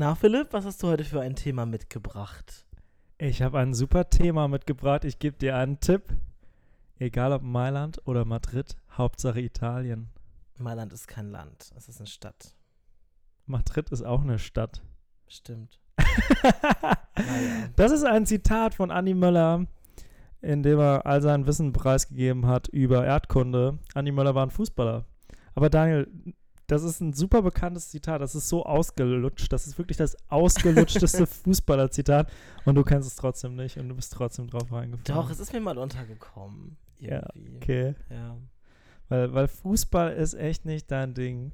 Na, Philipp, was hast du heute für ein Thema mitgebracht? Ich habe ein super Thema mitgebracht. Ich gebe dir einen Tipp. Egal ob Mailand oder Madrid, Hauptsache Italien. Mailand ist kein Land, es ist eine Stadt. Madrid ist auch eine Stadt. Stimmt. Das ist ein Zitat von Andy Möller, in dem er all sein Wissen preisgegeben hat über Erdkunde. Andy Möller war ein Fußballer. Aber Daniel, das ist ein super bekanntes Zitat. Das ist so ausgelutscht. Das ist wirklich das ausgelutschteste Fußballer-Zitat. Und du kennst es trotzdem nicht und du bist trotzdem drauf reingefallen. Doch, es ist mir mal untergekommen. Irgendwie. Ja, okay. Ja. Weil, weil Fußball ist echt nicht dein Ding.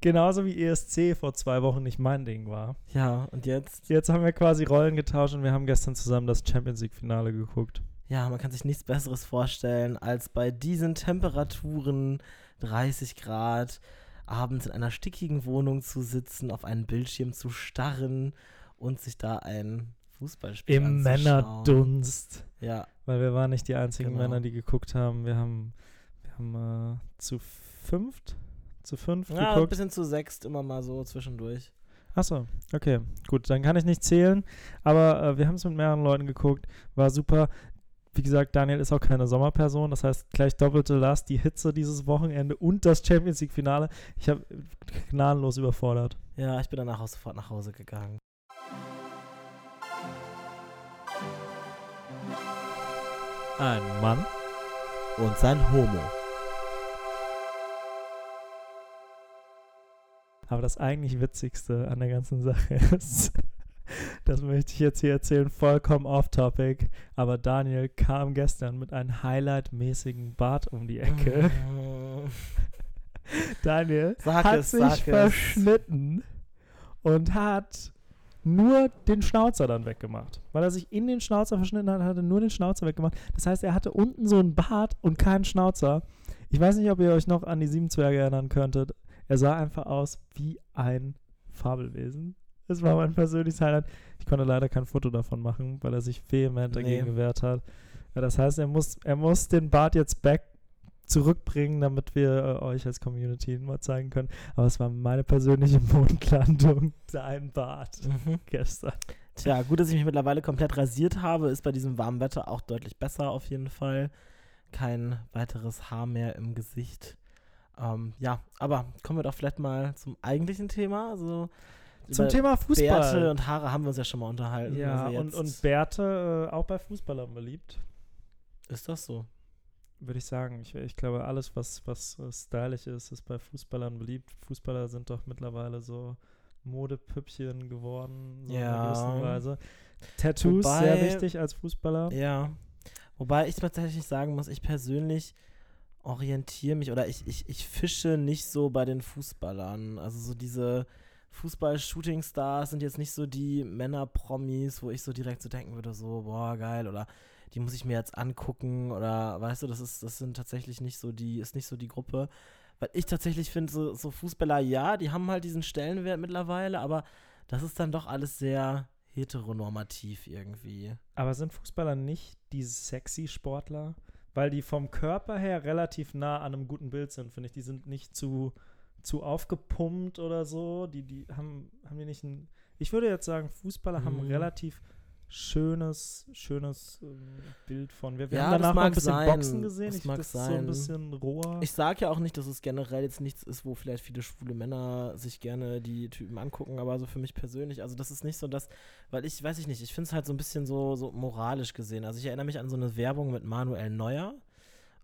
Genauso wie ESC vor zwei Wochen nicht mein Ding war. Ja, und jetzt? Jetzt haben wir quasi Rollen getauscht und wir haben gestern zusammen das Champions League-Finale geguckt. Ja, man kann sich nichts Besseres vorstellen, als bei diesen Temperaturen, 30 Grad, abends in einer stickigen Wohnung zu sitzen, auf einen Bildschirm zu starren und sich da ein Fußballspiel Im Männerdunst. Ja. Weil wir waren nicht die einzigen genau. Männer, die geguckt haben. Wir haben, wir haben äh, zu fünft, zu fünf ja, geguckt. ein bisschen zu sechst immer mal so zwischendurch. Achso, okay, gut, dann kann ich nicht zählen, aber äh, wir haben es mit mehreren Leuten geguckt, war super. Wie gesagt, Daniel ist auch keine Sommerperson, das heißt gleich doppelte Last, die Hitze dieses Wochenende und das Champions League Finale. Ich habe gnadenlos überfordert. Ja, ich bin danach auch sofort nach Hause gegangen. Ein Mann und sein Homo. Aber das eigentlich Witzigste an der ganzen Sache ist, das möchte ich jetzt hier erzählen, vollkommen off-topic. Aber Daniel kam gestern mit einem Highlight-mäßigen Bart um die Ecke. Daniel sag hat es, sich verschnitten und hat nur den Schnauzer dann weggemacht. Weil er sich in den Schnauzer verschnitten hat, hat er nur den Schnauzer weggemacht. Das heißt, er hatte unten so einen Bart und keinen Schnauzer. Ich weiß nicht, ob ihr euch noch an die sieben Zwerge erinnern könntet. Er sah einfach aus wie ein Fabelwesen. Das war mein persönliches Highlight. Ich konnte leider kein Foto davon machen, weil er sich vehement dagegen nee. gewehrt hat. Ja, das heißt, er muss, er muss den Bart jetzt back zurückbringen, damit wir äh, euch als Community mal zeigen können. Aber es war meine persönliche Mondlandung, dein Bart mhm. gestern. Tja, gut, dass ich mich mittlerweile komplett rasiert habe, ist bei diesem warmen Wetter auch deutlich besser auf jeden Fall. Kein weiteres Haar mehr im Gesicht. Ähm, ja, aber kommen wir doch vielleicht mal zum eigentlichen Thema. Also zum Thema Fußball. Bärte und Haare haben wir uns ja schon mal unterhalten. Ja, also und, und Bärte äh, auch bei Fußballern beliebt. Ist das so? Würde ich sagen. Ich, ich glaube, alles, was, was uh, stylisch ist, ist bei Fußballern beliebt. Fußballer sind doch mittlerweile so Modepüppchen geworden. So ja. Weise. Tattoos, Wobei, sehr wichtig als Fußballer. Ja. Wobei ich tatsächlich sagen muss, ich persönlich orientiere mich oder ich, ich, ich fische nicht so bei den Fußballern. Also so diese Fußball-Shooting-Stars sind jetzt nicht so die Männer-Promis, wo ich so direkt so denken würde, so, boah, geil, oder die muss ich mir jetzt angucken, oder weißt du, das ist, das sind tatsächlich nicht so die, ist nicht so die Gruppe. Weil ich tatsächlich finde, so, so Fußballer, ja, die haben halt diesen Stellenwert mittlerweile, aber das ist dann doch alles sehr heteronormativ irgendwie. Aber sind Fußballer nicht die sexy Sportler? Weil die vom Körper her relativ nah an einem guten Bild sind, finde ich. Die sind nicht zu zu aufgepumpt oder so. Die, die haben, haben die nicht ein. Ich würde jetzt sagen, Fußballer mhm. haben relativ schönes, schönes ähm, Bild von. Wir, wir ja, haben danach noch ein bisschen sein. Boxen gesehen. Das ich, mag das sein. so ein bisschen roher. Ich sage ja auch nicht, dass es generell jetzt nichts ist, wo vielleicht viele schwule Männer sich gerne die Typen angucken, aber so für mich persönlich, also das ist nicht so das, weil ich, weiß ich nicht, ich finde es halt so ein bisschen so, so moralisch gesehen. Also ich erinnere mich an so eine Werbung mit Manuel Neuer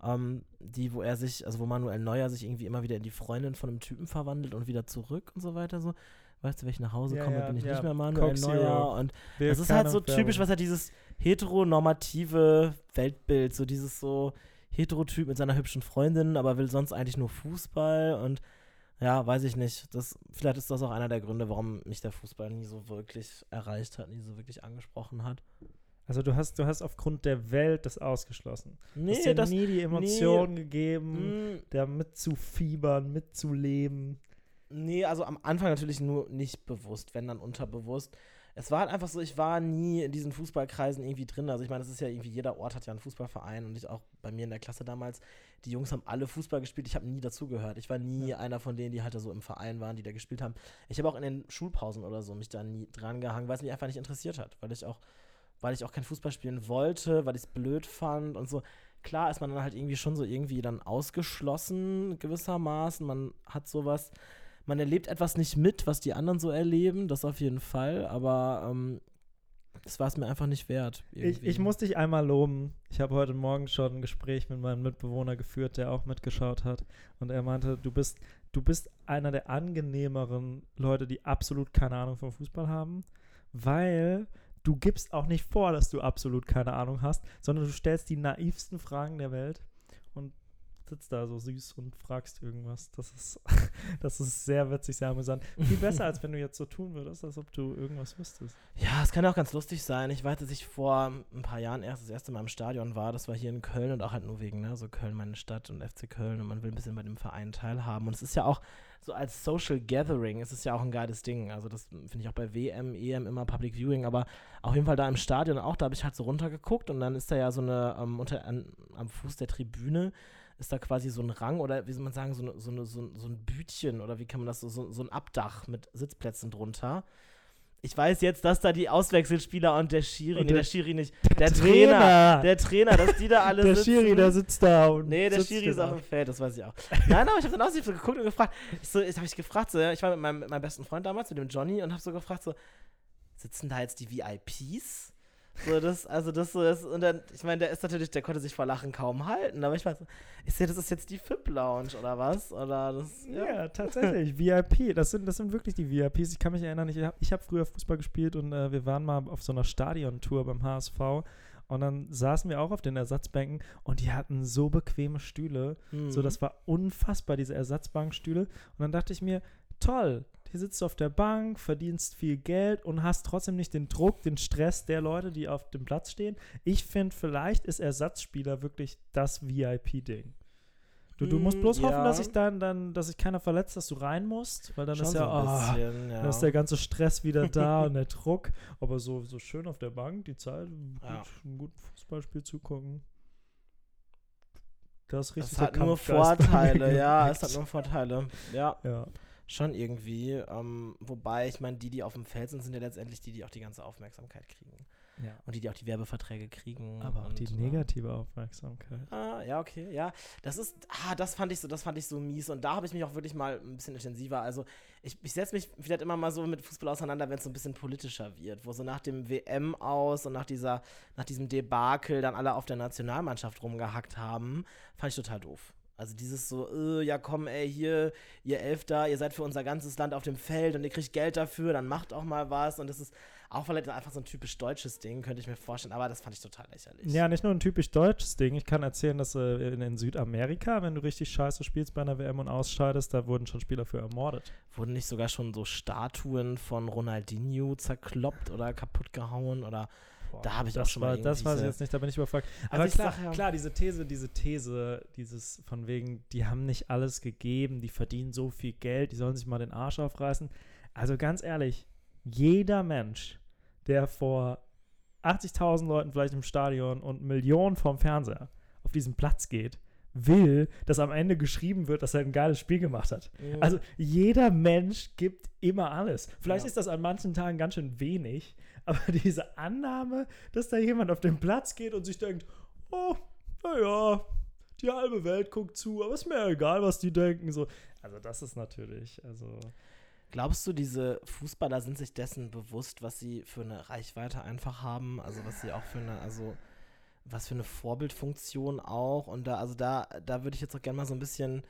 ähm, die, wo er sich, also wo Manuel Neuer sich irgendwie immer wieder in die Freundin von einem Typen verwandelt und wieder zurück und so weiter so. Weißt du, wenn ich nach Hause komme, ja, bin ich ja. nicht mehr Manuel Coke Neuer. Zero. Und Wir das ist halt so typisch, was er dieses heteronormative Weltbild, so dieses so Heterotyp mit seiner hübschen Freundin, aber will sonst eigentlich nur Fußball und ja, weiß ich nicht. Das, vielleicht ist das auch einer der Gründe, warum mich der Fußball nie so wirklich erreicht hat, nie so wirklich angesprochen hat. Also du hast, du hast aufgrund der Welt das ausgeschlossen. Nee, du hast dir das, nie die Emotionen nee, gegeben, mm, da mitzufiebern, mitzuleben. Nee, also am Anfang natürlich nur nicht bewusst, wenn dann unterbewusst. es war halt einfach so, ich war nie in diesen Fußballkreisen irgendwie drin. Also ich meine, das ist ja irgendwie, jeder Ort hat ja einen Fußballverein und ich auch bei mir in der Klasse damals, die Jungs haben alle Fußball gespielt, ich habe nie dazugehört. Ich war nie ja. einer von denen, die halt so im Verein waren, die da gespielt haben. Ich habe auch in den Schulpausen oder so mich da nie dran gehangen, weil es mich einfach nicht interessiert hat, weil ich auch, weil ich auch kein Fußball spielen wollte, weil ich es blöd fand und so. Klar ist man dann halt irgendwie schon so irgendwie dann ausgeschlossen gewissermaßen. Man hat sowas man erlebt etwas nicht mit, was die anderen so erleben, das auf jeden Fall, aber ähm, das war es mir einfach nicht wert. Ich, ich, muss dich einmal loben. Ich habe heute Morgen schon ein Gespräch mit meinem Mitbewohner geführt, der auch mitgeschaut hat. Und er meinte, du bist, du bist einer der angenehmeren Leute, die absolut keine Ahnung vom Fußball haben, weil du gibst auch nicht vor, dass du absolut keine Ahnung hast, sondern du stellst die naivsten Fragen der Welt sitzt da so süß und fragst irgendwas. Das ist, das ist sehr witzig, sehr amüsant. Viel besser, als wenn du jetzt so tun würdest, als ob du irgendwas wüsstest. Ja, es kann auch ganz lustig sein. Ich weiß, dass ich vor ein paar Jahren erst das erste Mal im Stadion war. Das war hier in Köln und auch halt nur wegen, ne, so Köln, meine Stadt und FC Köln und man will ein bisschen bei dem Verein teilhaben. Und es ist ja auch so als Social Gathering ist es ja auch ein geiles Ding. Also das finde ich auch bei WM, EM immer Public Viewing, aber auf jeden Fall da im Stadion auch, da habe ich halt so runtergeguckt und dann ist da ja so eine ähm, unter, an, am Fuß der Tribüne ist da quasi so ein Rang oder wie soll man sagen, so, eine, so, eine, so, so ein Bütchen oder wie kann man das so, so, so ein Abdach mit Sitzplätzen drunter. Ich weiß jetzt, dass da die Auswechselspieler und der Schiri, und nee, der, Schiri nicht, der, der Trainer, Trainer, der Trainer, dass die da alle der sitzen. Der Schiri, der sitzt da und Nee, der Schiri ist auf dem Feld, das weiß ich auch. Nein, aber ich habe dann auch so geguckt und gefragt, ich, so, habe ich gefragt, so, ja, ich war mit meinem, mit meinem besten Freund damals, mit dem Johnny und habe so gefragt, so, sitzen da jetzt die VIPs? So, das, also das so ist, und dann, ich meine, der ist natürlich, der konnte sich vor Lachen kaum halten, aber ich weiß, ich sehe, das ist jetzt die FIP-Lounge oder was? Oder das, ja. ja tatsächlich, VIP, das sind, das sind wirklich die VIPs. Ich kann mich erinnern, ich habe ich hab früher Fußball gespielt und äh, wir waren mal auf so einer Stadiontour beim HSV und dann saßen wir auch auf den Ersatzbänken und die hatten so bequeme Stühle. Mhm. So, das war unfassbar, diese Ersatzbankstühle. Und dann dachte ich mir, toll, hier sitzt du auf der Bank, verdienst viel Geld und hast trotzdem nicht den Druck, den Stress der Leute, die auf dem Platz stehen. Ich finde, vielleicht ist Ersatzspieler wirklich das VIP-Ding. Du, du musst bloß ja. hoffen, dass ich dann, dann, dass sich keiner verletzt, dass du rein musst, weil dann Schon ist ja, so oh, bisschen, ja. dann ist der ganze Stress wieder da und der Druck. Aber so, so schön auf der Bank, die Zeit, ja. gut, ein gutes Fußballspiel zugucken. Das. Es hat nur Vorteile, ja, es hat nur Vorteile. Ja. ja. Schon irgendwie. Ähm, wobei, ich meine, die, die auf dem Feld sind, sind ja letztendlich die, die auch die ganze Aufmerksamkeit kriegen. Ja. Und die, die auch die Werbeverträge kriegen. Aber auch die negative Aufmerksamkeit. Ah, ja, okay, ja. Das ist, ah, das fand ich so, das fand ich so mies. Und da habe ich mich auch wirklich mal ein bisschen intensiver. Also ich, ich setze mich vielleicht immer mal so mit Fußball auseinander, wenn es so ein bisschen politischer wird, wo so nach dem WM aus und nach dieser, nach diesem Debakel dann alle auf der Nationalmannschaft rumgehackt haben, fand ich total doof. Also dieses so, äh, ja komm, ey, hier, ihr Elfter, ihr seid für unser ganzes Land auf dem Feld und ihr kriegt Geld dafür, dann macht auch mal was. Und das ist auch vielleicht einfach so ein typisch deutsches Ding, könnte ich mir vorstellen. Aber das fand ich total lächerlich. Ja, nicht nur ein typisch deutsches Ding. Ich kann erzählen, dass äh, in, in, Südamerika, wenn du richtig scheiße spielst bei einer WM und ausscheidest, da wurden schon Spieler für ermordet. Wurden nicht sogar schon so Statuen von Ronaldinho zerkloppt oder kaputt gehauen oder Boah, da habe ich auch schon war, mal Das weiß ich jetzt nicht, da bin ich überfragt. Also Aber klar, sag, ja. klar, diese These, diese These, dieses von wegen, die haben nicht alles gegeben, die verdienen so viel Geld, die sollen sich mal den Arsch aufreißen. Also ganz ehrlich, jeder Mensch, der vor 80.000 Leuten vielleicht im Stadion und Millionen vorm Fernseher auf diesen Platz geht, will, dass am Ende geschrieben wird, dass er ein geiles Spiel gemacht hat. Mhm. Also jeder Mensch gibt immer alles. Vielleicht ja. ist das an manchen Tagen ganz schön wenig, aber diese Annahme, dass da jemand auf den Platz geht und sich denkt, oh, naja, die halbe Welt guckt zu, aber ist mir egal, was die denken. So. Also das ist natürlich, also. Glaubst du, diese Fußballer sind sich dessen bewusst, was sie für eine Reichweite einfach haben? Also was sie auch für eine, also was für eine Vorbildfunktion auch? Und da, also da, da würde ich jetzt auch gerne mal so ein bisschen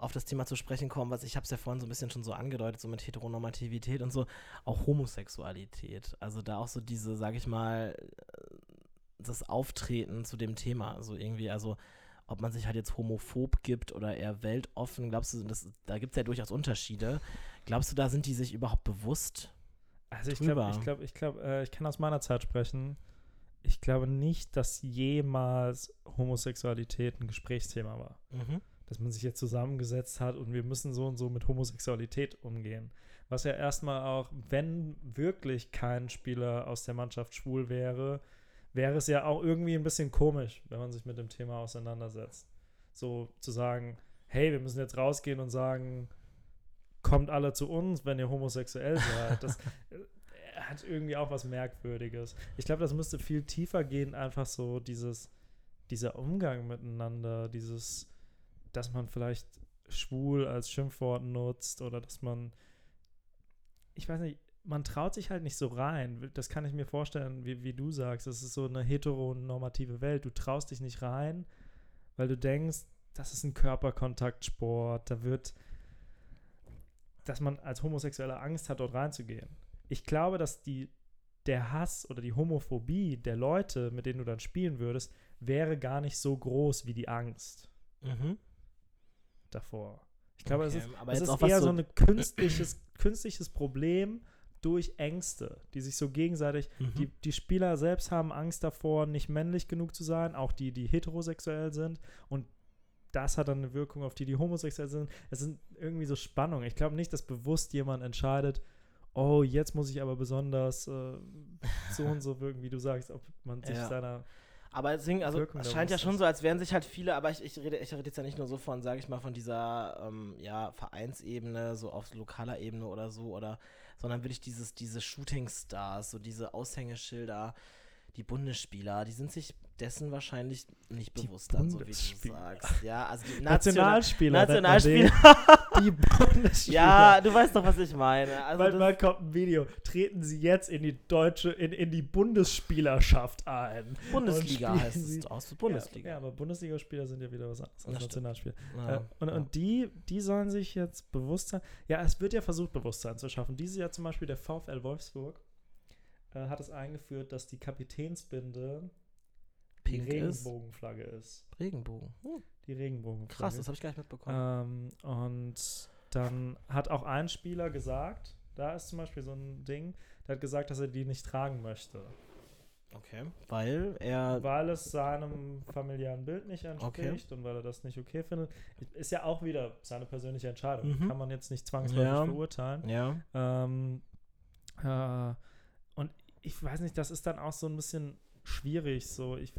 auf das Thema zu sprechen kommen, was ich habe es ja vorhin so ein bisschen schon so angedeutet, so mit Heteronormativität und so, auch Homosexualität. Also da auch so diese, sag ich mal, äh, das Auftreten zu dem Thema, so irgendwie, also ob man sich halt jetzt homophob gibt oder eher weltoffen, glaubst du, das, da gibt es ja durchaus Unterschiede. Glaubst du, da sind die sich überhaupt bewusst? Also ich glaube, ich glaube, ich glaube, äh, ich kann aus meiner Zeit sprechen. Ich glaube nicht, dass jemals Homosexualität ein Gesprächsthema war. Mhm dass man sich jetzt zusammengesetzt hat und wir müssen so und so mit Homosexualität umgehen. Was ja erstmal auch, wenn wirklich kein Spieler aus der Mannschaft schwul wäre, wäre es ja auch irgendwie ein bisschen komisch, wenn man sich mit dem Thema auseinandersetzt. So zu sagen, hey, wir müssen jetzt rausgehen und sagen, kommt alle zu uns, wenn ihr homosexuell seid. Das äh, hat irgendwie auch was Merkwürdiges. Ich glaube, das müsste viel tiefer gehen, einfach so dieses, dieser Umgang miteinander, dieses, dass man vielleicht schwul als Schimpfwort nutzt oder dass man, ich weiß nicht, man traut sich halt nicht so rein. Das kann ich mir vorstellen, wie, wie du sagst. Das ist so eine heteronormative Welt. Du traust dich nicht rein, weil du denkst, das ist ein Körperkontaktsport. Da wird, dass man als Homosexueller Angst hat, dort reinzugehen. Ich glaube, dass die, der Hass oder die Homophobie der Leute, mit denen du dann spielen würdest, wäre gar nicht so groß wie die Angst Mhm. Davor. Ich glaube, Okay, es ist, es ist eher so- so ein künstliches, künstliches Problem durch Ängste, die sich so gegenseitig, Mhm. die, die Spieler selbst haben Angst davor, nicht männlich genug zu sein, auch die, die heterosexuell sind. Und das hat dann eine Wirkung auf die, die homosexuell sind. Es sind irgendwie so Spannungen. Ich glaube nicht, dass bewusst jemand entscheidet, oh, jetzt muss ich aber besonders äh, so und so wirken, wie du sagst, ob man sich Ja. seiner. Aber deswegen, also es scheint ja schon so, als wären sich halt viele, aber ich, ich rede, ich rede jetzt ja nicht nur so von, sage ich mal, von dieser ähm, ja, Vereinsebene, so auf lokaler Ebene oder so, oder, sondern wirklich dieses, diese Shooting-Stars, so diese Aushängeschilder, die Bundesspieler, die sind sich dessen wahrscheinlich nicht bewusst dann, so wie du sagst. Ja, also die National Nationalspieler. Nationalspieler. Die Bundesspieler. ja, du weißt doch, was ich meine. Also Bald mal kommt ein Video. Treten Sie jetzt in die deutsche, in, in die Bundesspielerschaft ein. Bundesliga und heißt es aus, Bundesliga. Ja, aber Bundesligaspieler sind ja wieder was anderes als. Nationalspieler. Ja, äh, und ja. und die, die sollen sich jetzt Bewusstsein. Ja, es wird ja versucht, Bewusstsein zu schaffen. Dieses Jahr zum Beispiel der VfL Wolfsburg äh, hat es eingeführt, dass die Kapitänsbinde Pink ist. Regenbogenflagge ist. Regenbogen. Hm, Die Regenbogenflagge. krass, das habe ich gar nicht mitbekommen. Ähm, und dann hat auch ein Spieler gesagt, da ist zum Beispiel so ein Ding, der hat gesagt, dass er die nicht tragen möchte, okay. Weil er. weil es seinem familiären Bild nicht entspricht und weil er das nicht okay findet. Ist ja auch wieder seine persönliche Entscheidung. Mhm. Kann man jetzt nicht zwangsläufig Ja. verurteilen. Ja. Ähm, äh, und ich weiß nicht, das ist dann auch so ein bisschen schwierig. So, ich,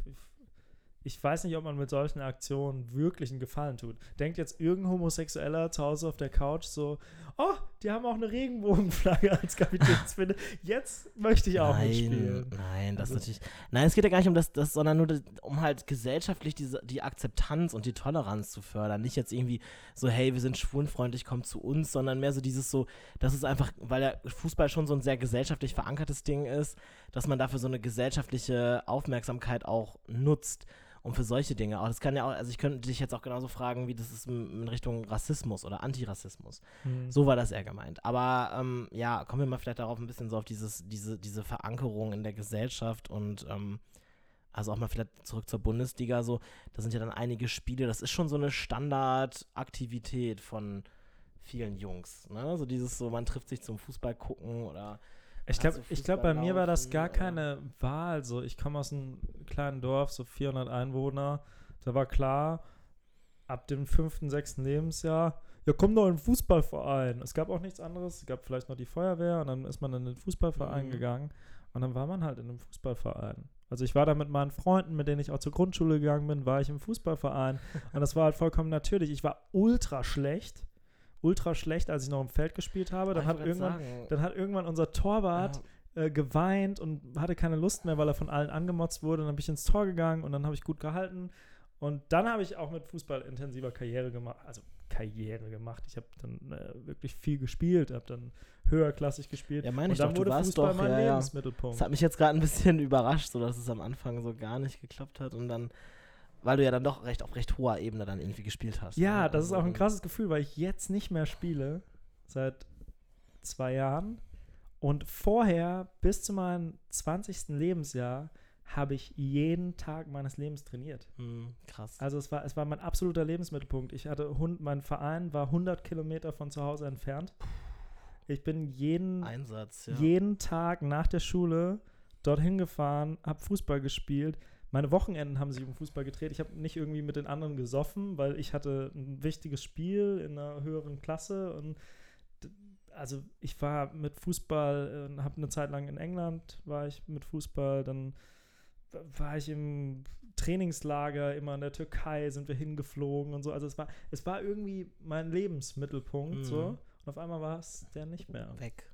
ich, weiß nicht, ob man mit solchen Aktionen wirklich einen Gefallen tut. Denkt jetzt irgendein Homosexueller zu Hause auf der Couch so, oh, die haben auch eine Regenbogenflagge als Kapitänsbinde. Jetzt möchte ich auch nein, mitspielen. nein, das Also- natürlich. Nein, es geht ja gar nicht um das, das sondern nur um halt gesellschaftlich diese, die Akzeptanz und die Toleranz zu fördern. Nicht jetzt irgendwie so, hey, wir sind schwulenfreundlich, kommt zu uns, sondern mehr so dieses so, das ist einfach, weil der Fußball schon so ein sehr gesellschaftlich verankertes Ding ist, dass man dafür so eine gesellschaftliche Aufmerksamkeit auch nutzt. Und für solche Dinge auch. Das kann ja auch, also ich könnte dich jetzt auch genauso fragen, wie das ist in Richtung Rassismus oder Antirassismus. Hm. So war das eher gemeint. Aber ähm, ja, kommen wir mal vielleicht darauf ein bisschen so auf dieses, diese, diese Verankerung in der Gesellschaft und ähm, also auch mal vielleicht zurück zur Bundesliga. So, da sind ja dann einige Spiele, das ist schon so eine Standardaktivität von vielen Jungs. Ne? So dieses so, man trifft sich zum Fußball gucken oder Ich glaube, Also ich glaub, bei mir war das gar keine Wahl. So, ich komme aus einem kleinen Dorf, so 400 Einwohner. Da war klar, ab dem fünften, sechsten Lebensjahr, ja, komm doch in den Fußballverein. Es gab auch nichts anderes. Es gab vielleicht noch die Feuerwehr und dann ist man in den Fußballverein Mhm. gegangen. Und dann war man halt in einem Fußballverein. Also ich war da mit meinen Freunden, mit denen ich auch zur Grundschule gegangen bin, war ich im Fußballverein. und das war halt vollkommen natürlich. Ich war ultra schlecht. Ultra schlecht, als ich noch im Feld gespielt habe. Dann Ah, hat irgendwann sagen, dann hat irgendwann unser Torwart ja, äh, geweint und hatte keine Lust mehr, weil er von allen angemotzt wurde. Und dann bin ich ins Tor gegangen und dann habe ich gut gehalten. Und dann habe ich auch mit Fußball intensiver Karriere gemacht. Also Karriere gemacht. Ich habe dann äh, wirklich viel gespielt, habe dann höherklassig gespielt. Ja, meine und ich dann doch, wurde Fußball doch, mein ja. Lebensmittelpunkt. Das hat mich jetzt gerade ein bisschen überrascht, so dass es am Anfang so gar nicht geklappt hat und dann, weil du ja dann doch recht auf recht hoher Ebene dann irgendwie gespielt hast. Ja, ne? das ist Also auch ein dann- krasses Gefühl, weil ich jetzt nicht mehr spiele, seit zwei Jahren. Und vorher, bis zu meinem 20. Lebensjahr, habe ich jeden Tag meines Lebens trainiert. Hm, krass. Also es war, es war mein absoluter Lebensmittelpunkt. Ich hatte Hund, mein Verein war 100 Kilometer von zu Hause entfernt. Ich bin jeden, Einsatz, ja. jeden Tag nach der Schule dorthin gefahren, habe Fußball gespielt. Meine Wochenenden haben sich um Fußball gedreht. Ich habe nicht irgendwie mit den anderen gesoffen, weil ich hatte ein wichtiges Spiel in einer höheren Klasse und also ich war mit Fußball, äh, habe eine Zeit lang in England, war ich mit Fußball, dann war ich im Trainingslager immer in der Türkei, sind wir hingeflogen und so. Also es war, es war irgendwie mein Lebensmittelpunkt Mhm. so. Und auf einmal war es der nicht mehr. Weg.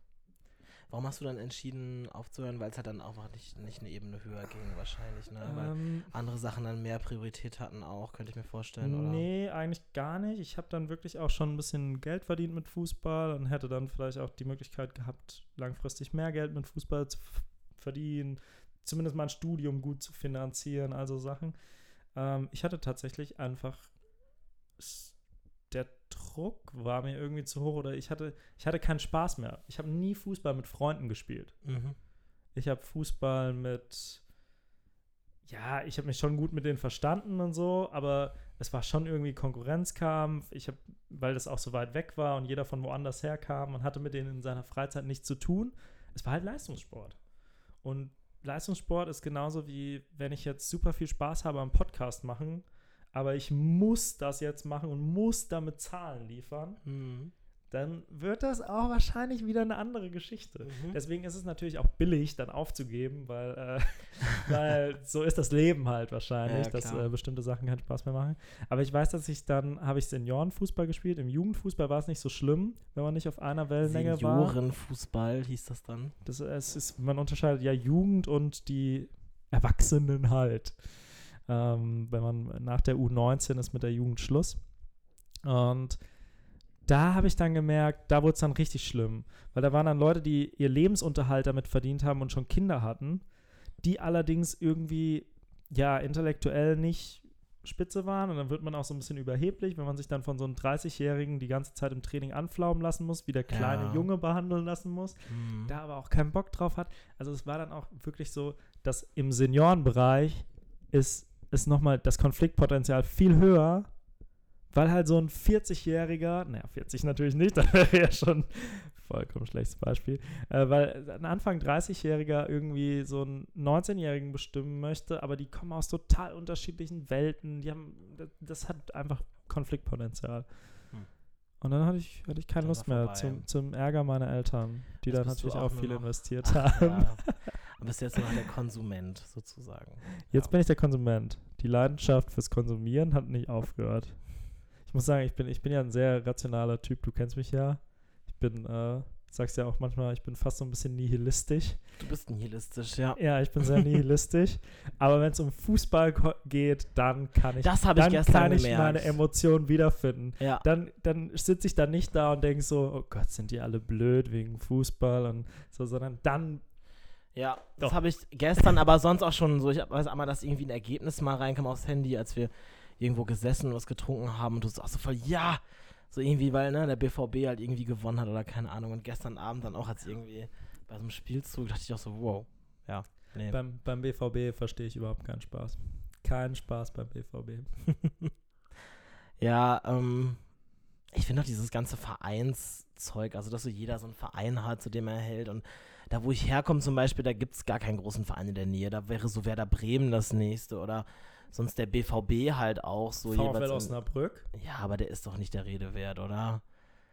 Warum hast du dann entschieden aufzuhören? Weil es halt dann einfach nicht, nicht eine Ebene höher ging wahrscheinlich, ne? Weil Ähm, andere Sachen dann mehr Priorität hatten auch, könnte ich mir vorstellen, oder? Nee, eigentlich gar nicht. Ich habe dann wirklich auch schon ein bisschen Geld verdient mit Fußball und hätte dann vielleicht auch die Möglichkeit gehabt, langfristig mehr Geld mit Fußball zu verdienen, zumindest mal ein Studium gut zu finanzieren, also Sachen. Ähm, ich hatte tatsächlich einfach Druck war mir irgendwie zu hoch oder ich hatte ich hatte keinen Spaß mehr. Ich habe nie Fußball mit Freunden gespielt. Mhm. Ich habe Fußball mit, ja, ich habe mich schon gut mit denen verstanden und so, aber es war schon irgendwie Konkurrenzkampf. Ich habe, weil das auch so weit weg war und jeder von woanders herkam und hatte mit denen in seiner Freizeit nichts zu tun. Es war halt Leistungssport. Und Leistungssport ist genauso wie, wenn ich jetzt super viel Spaß habe am Podcast machen, aber ich muss das jetzt machen und muss damit Zahlen liefern, Mhm. dann wird das auch wahrscheinlich wieder eine andere Geschichte. Mhm. Deswegen ist es natürlich auch billig, dann aufzugeben, weil, äh, weil so ist das Leben halt wahrscheinlich, Ja, dass äh, bestimmte Sachen keinen Spaß mehr machen. Aber ich weiß, dass ich dann, habe ich Seniorenfußball gespielt. Im Jugendfußball war es nicht so schlimm, wenn man nicht auf einer Wellenlänge war. Seniorenfußball hieß das dann. Das, es ist, man unterscheidet ja Jugend und die Erwachsenen halt. Ähm, wenn man nach der U19 ist mit der Jugend Schluss. Und da habe ich dann gemerkt, da wurde es dann richtig schlimm. Weil da waren dann Leute, die ihr Lebensunterhalt damit verdient haben und schon Kinder hatten, die allerdings irgendwie, ja, intellektuell nicht spitze waren. Und dann wird man auch so ein bisschen überheblich, wenn man sich dann von so einem 30-Jährigen die ganze Zeit im Training anflaumen lassen muss, wie der kleine Ja. Junge behandeln lassen muss Mhm. da aber auch keinen Bock drauf hat. Also es war dann auch wirklich so, dass im Seniorenbereich ist, ist nochmal das Konfliktpotenzial viel höher, weil halt so ein 40-Jähriger, naja, 40 natürlich nicht, da wäre ja schon vollkommen schlechtes Beispiel, äh, weil ein Anfang 30-Jähriger irgendwie so einen 19-Jährigen bestimmen möchte, aber die kommen aus total unterschiedlichen Welten, die haben, das, das hat einfach Konfliktpotenzial. Hm. Und dann hatte ich, hatte ich keine Dann Lust mehr vorbei. zum, zum Ärger meiner Eltern, die Jetzt da natürlich auch auch viel noch- investiert haben. Ja. Bist jetzt noch der Konsument sozusagen. Jetzt ja. bin ich der Konsument. Die Leidenschaft fürs Konsumieren hat nicht aufgehört. Ich muss sagen, ich bin, ich bin ja ein sehr rationaler Typ. Du kennst mich ja. Ich bin, äh, sagst ja auch manchmal, ich bin fast so ein bisschen nihilistisch. Du bist nihilistisch, ja. Ja, ich bin sehr nihilistisch. Aber wenn es um Fußball geht, dann kann ich, Das ich dann gestern kann ich gemerkt. meine Emotionen wiederfinden. Ja. Dann, dann sitze ich da nicht da und denke so, oh Gott, sind die alle blöd wegen Fußball und so, sondern dann Ja, das Doch. habe ich gestern, aber sonst auch schon so. Ich weiß einmal, dass irgendwie ein Ergebnis mal reinkam aufs Handy, als wir irgendwo gesessen und was getrunken haben und du sagst so voll, ja, so irgendwie, weil ne, der BVB halt irgendwie gewonnen hat oder keine Ahnung. Und gestern Abend dann auch als irgendwie bei so einem Spielzug dachte ich auch so, wow, ja, nee. beim, beim BVB verstehe ich überhaupt keinen Spaß. Keinen Spaß beim BVB. Ja, ähm, ich finde auch dieses ganze Vereinszeug, also dass so jeder so einen Verein hat, zu dem er hält. Und da, wo ich herkomme zum Beispiel, da gibt es gar keinen großen Verein in der Nähe. Da wäre so Werder Bremen das nächste oder sonst der BVB halt auch so VfL jeweils. Osnabrück. ja, aber der ist doch nicht der Rede wert, oder?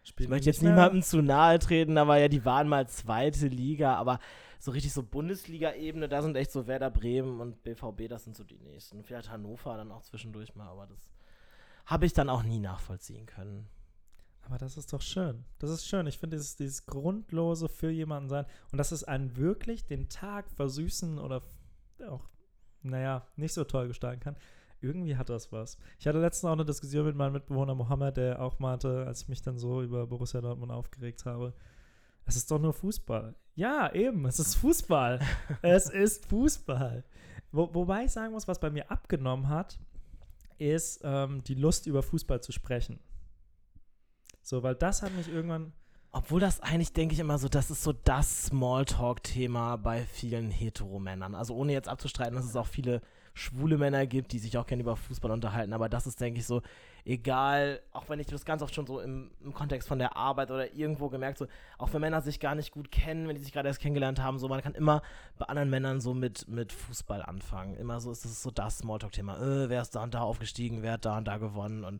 Ich Spielt möchte jetzt niemandem zu nahe treten, aber ja, die waren mal zweite Liga, aber so richtig so Bundesliga-Ebene, da sind echt so Werder Bremen und BVB, das sind so die nächsten. Vielleicht Hannover dann auch zwischendurch mal, aber das habe ich dann auch nie nachvollziehen können. Aber das ist doch schön. Das ist schön. Ich finde dieses, dieses Grundlose für jemanden sein und dass es einen wirklich den Tag versüßen oder auch, naja, nicht so toll gestalten kann. Irgendwie hat das was. Ich hatte letztens auch eine Diskussion mit meinem Mitbewohner Mohammed, der auch meinte, als ich mich dann so über Borussia Dortmund aufgeregt habe, es ist doch nur Fußball. Ja, eben, es ist Fußball. es ist Fußball. Wo, wobei ich sagen muss, was bei mir abgenommen hat, ist ähm, die Lust über Fußball zu sprechen. So, weil das hat mich irgendwann. Obwohl das eigentlich, denke ich immer so, das ist so das Smalltalk-Thema bei vielen Heteromännern. Also ohne jetzt abzustreiten, dass es auch viele schwule Männer gibt, die sich auch gerne über Fußball unterhalten. Aber das ist, denke ich, so, egal, auch wenn ich das ganz oft schon so im, im Kontext von der Arbeit oder irgendwo gemerkt, so, auch wenn Männer sich gar nicht gut kennen, wenn die sich gerade erst kennengelernt haben, so, man kann immer bei anderen Männern so mit, mit Fußball anfangen. Immer so ist das so das Smalltalk-Thema. Äh, wer ist da und da aufgestiegen, wer hat da und da gewonnen und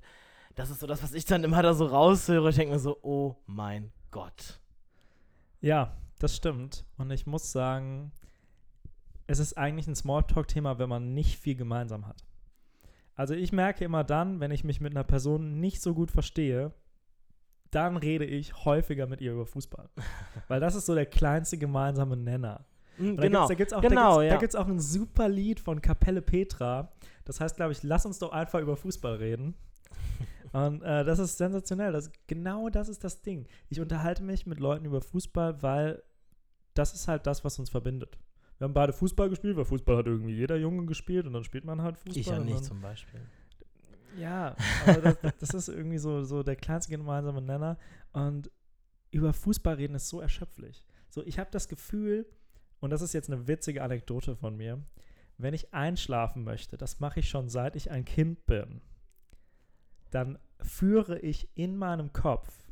das ist so das, was ich dann immer da so raushöre. Ich denke mir so, oh mein Gott. Ja, das stimmt. Und ich muss sagen, es ist eigentlich ein Smalltalk-Thema, wenn man nicht viel gemeinsam hat. Also ich merke immer dann, wenn ich mich mit einer Person nicht so gut verstehe, dann rede ich häufiger mit ihr über Fußball. Weil das ist so der kleinste gemeinsame Nenner. Mhm, Und genau. Da gibt es auch, genau, da ja. gibt's, auch ein super Lied von Kapelle Petra. Das heißt, glaube ich, lass uns doch einfach über Fußball reden. Und äh, das ist sensationell. Das, genau das ist das Ding. Ich unterhalte mich mit Leuten über Fußball, weil das ist halt das, was uns verbindet. Wir haben beide Fußball gespielt, weil Fußball hat irgendwie jeder Junge gespielt und dann spielt man halt Fußball. ich ja nicht dann, zum Beispiel. ja, aber das, das ist irgendwie so, so der kleinste gemeinsame Nenner. Und über Fußball reden ist so erschöpflich. So, ich habe das Gefühl, und das ist jetzt eine witzige Anekdote von mir, wenn ich einschlafen möchte, das mache ich schon seit ich ein Kind bin, dann führe ich in meinem Kopf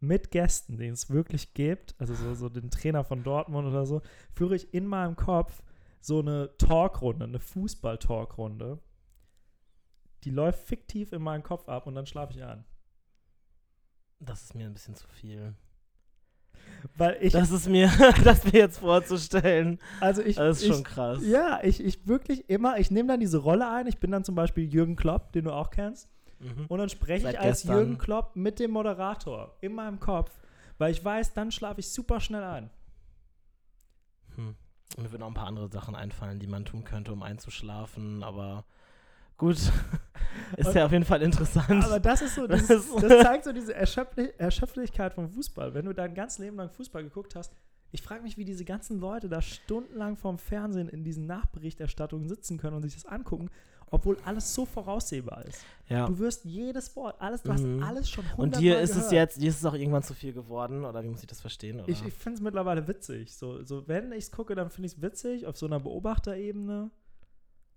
mit Gästen, denen es wirklich gibt, also so, so den Trainer von Dortmund oder so, führe ich in meinem Kopf so eine Talkrunde, eine Fußball-Talkrunde. Die läuft fiktiv in meinem Kopf ab und dann schlafe ich ein. Das ist mir ein bisschen zu viel. Weil ich, das ist mir, das mir jetzt vorzustellen. also ich, Das ist ich schon krass. ja, ich, ich wirklich immer, ich nehme dann diese Rolle ein. Ich bin dann zum Beispiel Jürgen Klopp, den du auch kennst. Mhm. Und dann spreche Seit ich als gestern. Jürgen Klopp mit dem Moderator in meinem Kopf, weil ich weiß, dann schlafe ich super schnell ein. Hm. Mir würden auch ein paar andere Sachen einfallen, die man tun könnte, um einzuschlafen, aber gut. ist Und- ja auf jeden Fall interessant. Aber das ist so, Das ist- das zeigt so diese Erschöpfli Erschöpflichkeit vom Fußball. Wenn du dein ganzes Leben lang Fußball geguckt hast, ich frage mich, wie diese ganzen Leute da stundenlang vorm Fernsehen in diesen Nachberichterstattungen sitzen können und sich das angucken, obwohl alles so voraussehbar ist. ja. Du wirst jedes Wort, alles, du Mhm. hast alles schon Und hundertmal dir ist es gehört. jetzt, dir ist es auch irgendwann zu viel geworden, oder wie muss ich das verstehen? Oder? Ich, ich finde es mittlerweile witzig. So, so wenn ich es gucke, dann finde ich es witzig auf so einer Beobachterebene.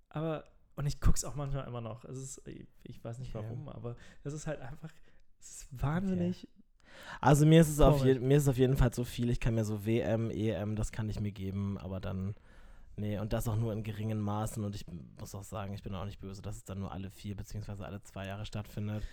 Aber, und ich gucke es auch manchmal immer noch. Es ist, ich, weiß nicht Okay. warum, aber es ist halt einfach, es ist wahnsinnig. also mir ist es auf je, mir ist es auf jeden Fall zu viel. Ich kann mir so WM, EM, das kann ich mir geben, aber dann nee und das auch nur in geringen Maßen und ich muss auch sagen, ich bin auch nicht böse, dass es dann nur alle vier beziehungsweise alle zwei Jahre stattfindet.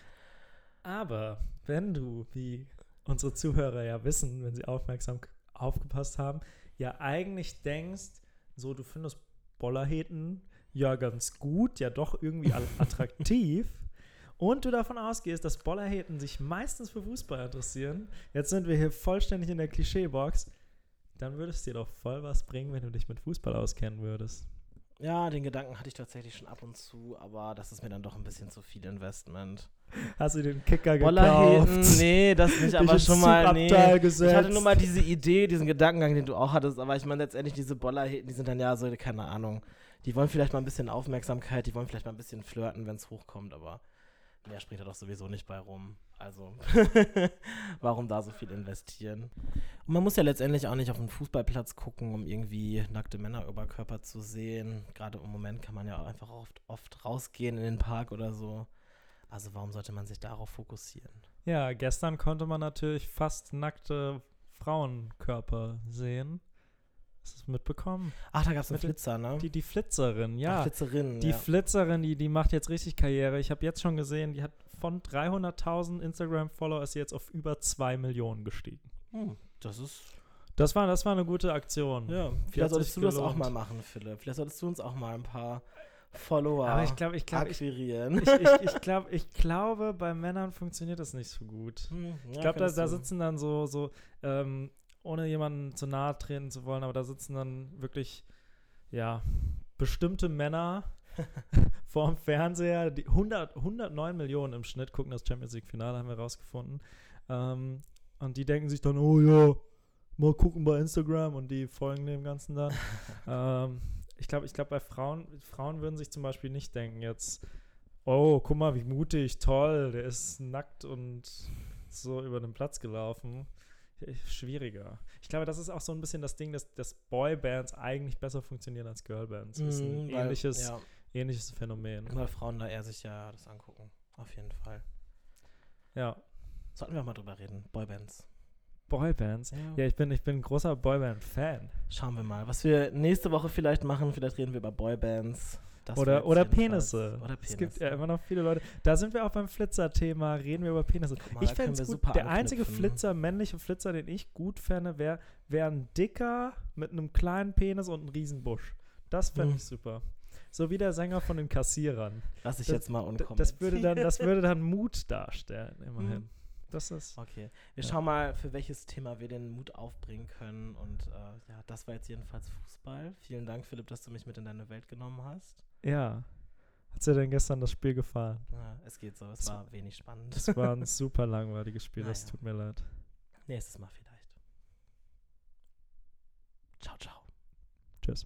Aber wenn du, wie unsere Zuhörer ja wissen, wenn sie aufmerksam aufgepasst haben, ja eigentlich denkst, so du findest Bollerheten ja ganz gut, ja doch irgendwie attraktiv. Und du davon ausgehst, dass Bollerheten sich meistens für Fußball interessieren. Jetzt sind wir hier vollständig in der Klischeebox. Dann würde es dir doch voll was bringen, wenn du dich mit Fußball auskennen würdest. Ja, den Gedanken hatte ich tatsächlich schon ab und zu, aber das ist mir dann doch ein bisschen zu viel Investment. Hast du den Kicker Bollerheten, gekauft? nee, das nicht, aber schon mal, nee. Zugabteil Ich gesetzt? hatte nur mal diese Idee, diesen Gedankengang, den du auch hattest, aber ich meine letztendlich diese Bollerheten, die sind dann ja so, keine Ahnung, die wollen vielleicht mal ein bisschen Aufmerksamkeit, die wollen vielleicht mal ein bisschen flirten, wenn es hochkommt, aber mehr springt da doch sowieso nicht bei rum. Also, warum da so viel investieren? Und man muss ja letztendlich auch nicht auf einen Fußballplatz gucken, um irgendwie nackte Männeroberkörper zu sehen. Gerade im Moment kann man ja auch einfach oft, oft rausgehen in den Park oder so. Also warum sollte man sich darauf fokussieren? Ja, gestern konnte man natürlich fast nackte Frauenkörper sehen. Hast du es mitbekommen? Ach, da gab es einen Flitzer, ne? Die, die Flitzerin, Ach, ja. Flitzerin, die ja. Flitzerin, die, die macht jetzt richtig Karriere. Ich habe jetzt schon gesehen, die hat von 300.000 Instagram-Follower ist sie jetzt auf über 2 Millionen gestiegen. Hm, das ist. Das war, das war eine gute Aktion. Ja, vielleicht solltest du das auch gelohnt. mal machen, Philipp. Vielleicht solltest du uns auch mal ein paar Follower Aber ich glaube, ich glaube, ich, akquirieren. ich, ich, ich, glaub, ich glaube, bei Männern funktioniert das nicht so gut. Hm, Ich ja, glaube, da, da sitzen dann so, so ähm, ohne jemanden zu nahe treten zu wollen, aber da sitzen dann wirklich, ja, bestimmte Männer vorm Fernseher, die 100, 109 Millionen im Schnitt gucken das Champions League-Finale, haben wir rausgefunden. Ähm, und die denken sich dann, oh ja, mal gucken bei Instagram und die folgen dem Ganzen dann. ähm, ich glaube, ich glaube, bei Frauen, Frauen würden sich zum Beispiel nicht denken, jetzt, oh, guck mal, wie mutig, toll, der ist nackt und so über den Platz gelaufen. Schwieriger. Ich glaube, das ist auch so ein bisschen das Ding, dass, dass Boybands eigentlich besser funktionieren als Girlbands. Das ist ein Mhm, weil- ähnliches, Ja, ähnliches Phänomen. weil Frauen da eher sich ja das angucken. Auf jeden Fall. Ja. Sollten wir auch mal drüber reden. Boybands. Boybands. Ja, ich bin, ich bin ein großer Boyband-Fan. Schauen wir mal, was wir nächste Woche vielleicht machen. Vielleicht reden wir über Boybands. Das Oder, oder Penisse. Oder Es gibt ja Penisse. immer noch viele Leute. Da sind wir auch beim Flitzer-Thema, reden wir über Penisse. Mal, ich fände es gut. super Der einzige. Flitzer, männliche Flitzer, den ich gut fände, wäre wär ein dicker mit einem kleinen Penis und einem riesen Busch. Das fände Hm. ich super. So wie der Sänger von den Kassierern. Lass ich Das- jetzt mal unkommentiert. das, würde dann, das würde dann Mut darstellen, immerhin. Hm. Das ist. Okay, wir Ja. schauen mal, für welches Thema wir den Mut aufbringen können. Und äh, ja, das war jetzt jedenfalls Fußball. Vielen Dank, Philipp, dass du mich mit in deine Welt genommen hast. Ja. Hat dir denn gestern das Spiel gefallen? Ja, es geht so, es Es- war wenig spannend. Das war ein super langweiliges Spiel, das Naja. tut mir leid. Nächstes Mal vielleicht. Ciao, ciao. Tschüss.